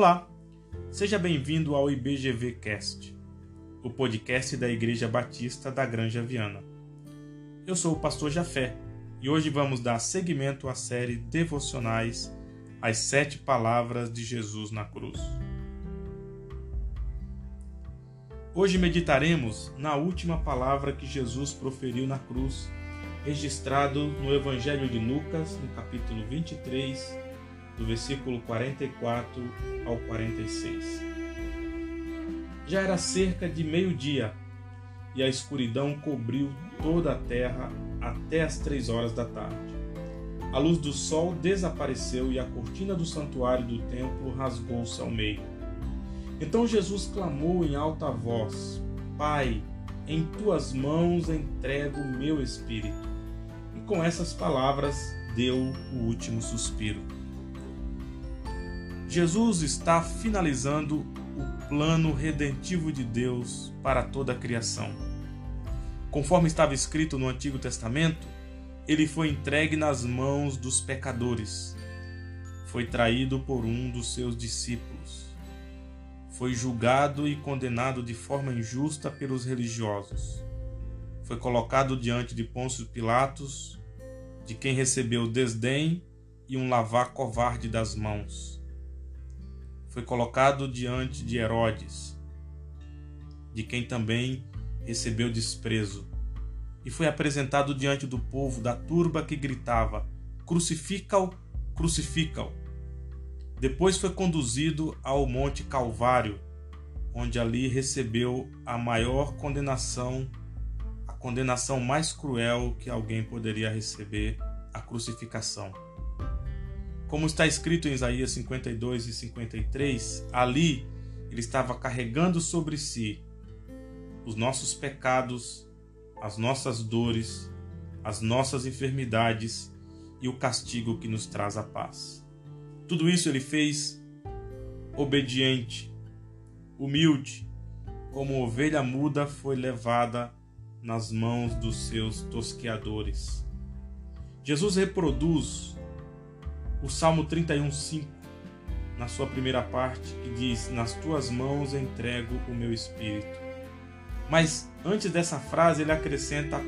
Olá, seja bem-vindo ao IBGV Cast, o podcast da Igreja Batista da Granja Viana. Eu sou o pastor Jafé e hoje vamos dar seguimento à série Devocionais As Sete Palavras de Jesus na Cruz. Hoje meditaremos na última palavra que Jesus proferiu na cruz, registrado no Evangelho de Lucas, no capítulo 23, do versículo 44 ao 46. Já era cerca de meio-dia e a escuridão cobriu toda a terra até as três horas da tarde. A luz do sol desapareceu e a cortina do santuário do templo rasgou-se ao meio. Então Jesus clamou em alta voz: Pai, em tuas mãos entrego o meu espírito. E com essas palavras deu o último suspiro. Jesus está finalizando o plano redentivo de Deus para toda a criação. Conforme estava escrito no Antigo Testamento, ele foi entregue nas mãos dos pecadores. Foi traído por um dos seus discípulos foi julgado e condenado de forma injusta pelos religiosos. Foi colocado diante de Pôncio Pilatos, de quem recebeu desdém e um lavar covarde das mãos. Foi colocado diante de Herodes, de quem também recebeu desprezo, e foi apresentado diante do povo da turba que gritava: Crucifica-o, crucifica-o. Depois foi conduzido ao Monte Calvário, onde ali recebeu a maior condenação, a condenação mais cruel que alguém poderia receber, a crucificação. Como está escrito em Isaías 52 e 53, ali ele estava carregando sobre si os nossos pecados, as nossas dores, as nossas enfermidades e o castigo que nos traz a paz. Tudo isso ele fez obediente, humilde, como ovelha muda foi levada nas mãos dos seus tosqueadores. Jesus reproduz o Salmo 31:5 na sua primeira parte, que diz: "Nas tuas mãos entrego o meu espírito". Mas antes dessa frase ele acrescenta: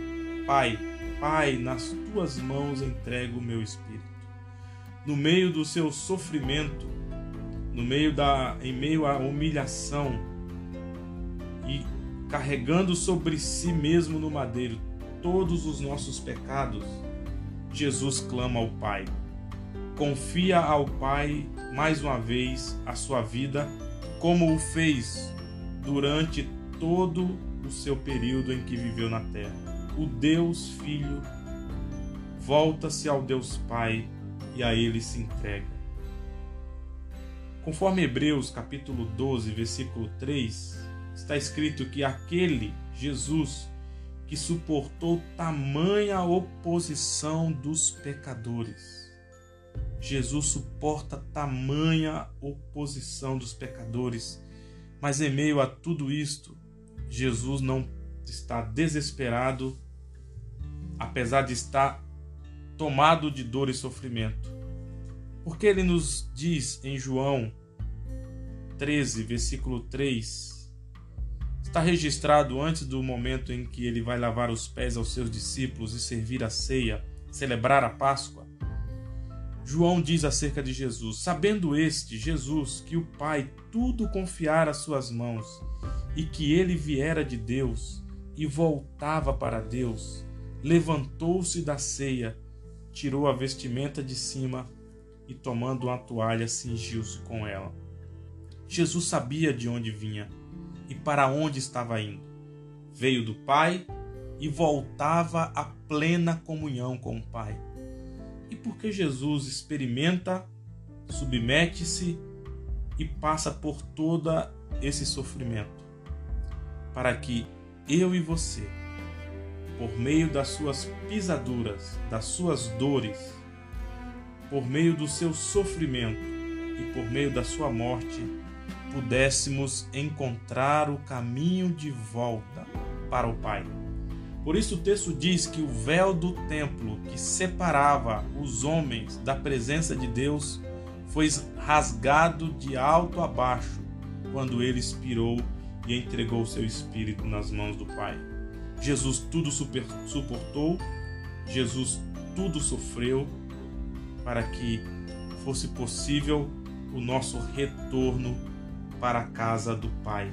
"Pai, Pai, nas tuas mãos entrego o meu espírito" no meio do seu sofrimento, no meio da em meio à humilhação e carregando sobre si mesmo no madeiro todos os nossos pecados, Jesus clama ao Pai. Confia ao Pai mais uma vez a sua vida, como o fez durante todo o seu período em que viveu na terra. O Deus Filho volta-se ao Deus Pai e a ele se entrega. Conforme Hebreus capítulo 12, versículo 3, está escrito que aquele Jesus que suportou tamanha oposição dos pecadores. Jesus suporta tamanha oposição dos pecadores, mas em meio a tudo isto, Jesus não está desesperado, apesar de estar tomado de dor e sofrimento. Porque ele nos diz em João 13, versículo 3, está registrado antes do momento em que ele vai lavar os pés aos seus discípulos e servir a ceia, celebrar a Páscoa. João diz acerca de Jesus: Sabendo este, Jesus, que o Pai tudo confiara às suas mãos e que ele viera de Deus e voltava para Deus, levantou-se da ceia tirou a vestimenta de cima e, tomando uma toalha, cingiu-se com ela. Jesus sabia de onde vinha e para onde estava indo. Veio do Pai e voltava à plena comunhão com o Pai. E porque Jesus experimenta, submete-se e passa por todo esse sofrimento, para que eu e você por meio das suas pisaduras, das suas dores, por meio do seu sofrimento e por meio da sua morte, pudéssemos encontrar o caminho de volta para o Pai. Por isso o texto diz que o véu do templo que separava os homens da presença de Deus foi rasgado de alto a baixo quando ele expirou e entregou seu espírito nas mãos do Pai. Jesus tudo super, suportou, Jesus tudo sofreu para que fosse possível o nosso retorno para a casa do Pai.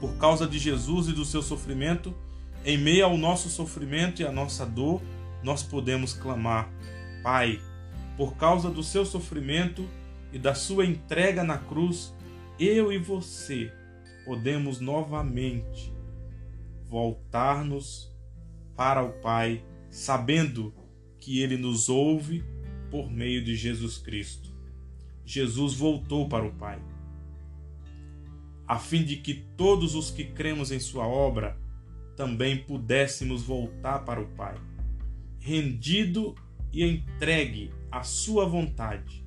Por causa de Jesus e do seu sofrimento, em meio ao nosso sofrimento e à nossa dor, nós podemos clamar: Pai, por causa do seu sofrimento e da sua entrega na cruz, eu e você podemos novamente voltar-nos para o Pai, sabendo que Ele nos ouve por meio de Jesus Cristo. Jesus voltou para o Pai, a fim de que todos os que cremos em Sua obra também pudéssemos voltar para o Pai, rendido e entregue à Sua vontade.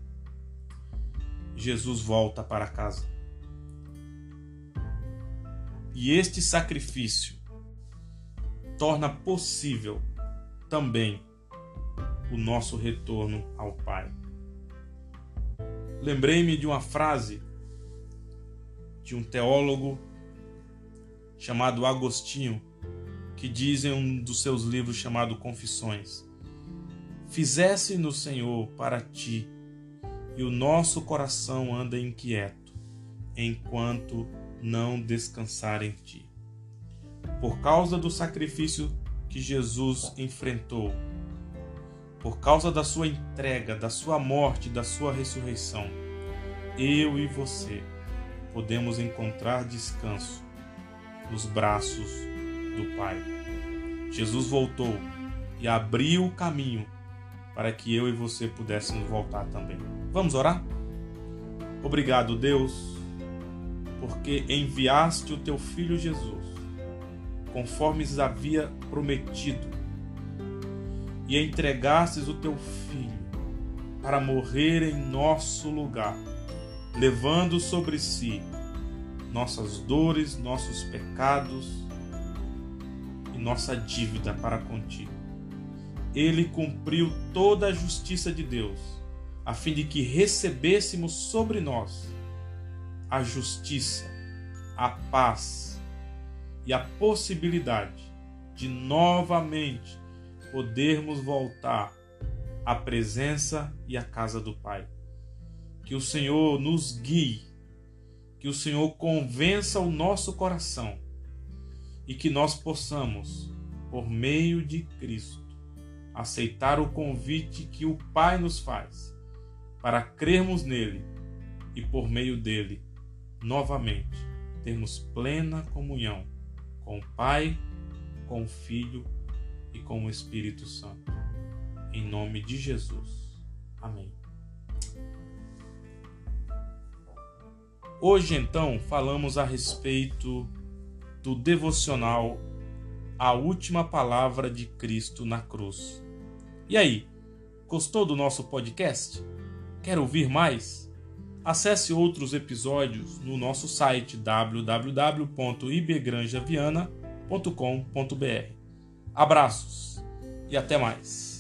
Jesus volta para casa. E este sacrifício torna possível também o nosso retorno ao Pai. Lembrei-me de uma frase de um teólogo chamado Agostinho, que diz em um dos seus livros chamado Confissões: Fizesse no Senhor para ti, e o nosso coração anda inquieto, enquanto não descansar em ti. Por causa do sacrifício que Jesus enfrentou, por causa da sua entrega, da sua morte, da sua ressurreição, eu e você podemos encontrar descanso nos braços do Pai. Jesus voltou e abriu o caminho para que eu e você pudéssemos voltar também. Vamos orar? Obrigado, Deus porque enviaste o teu filho Jesus, conforme havia prometido, e entregastes o teu filho para morrer em nosso lugar, levando sobre si nossas dores, nossos pecados nossa dívida para contigo. Ele cumpriu toda a justiça de Deus, a fim de que recebêssemos sobre nós a justiça, a paz e a possibilidade de novamente podermos voltar à presença e à casa do Pai. Que o Senhor nos guie, que o Senhor convença o nosso coração e que nós possamos, por meio de Cristo, aceitar o convite que o Pai nos faz para crermos nele e por meio dele novamente termos plena comunhão com o Pai, com o Filho e com o Espírito Santo. Em nome de Jesus. Amém. Hoje, então, falamos a respeito do devocional A Última Palavra de Cristo na Cruz. E aí, gostou do nosso podcast? Quer ouvir mais? Acesse outros episódios no nosso site www.ibgranjaviana.com.br. Abraços e até mais.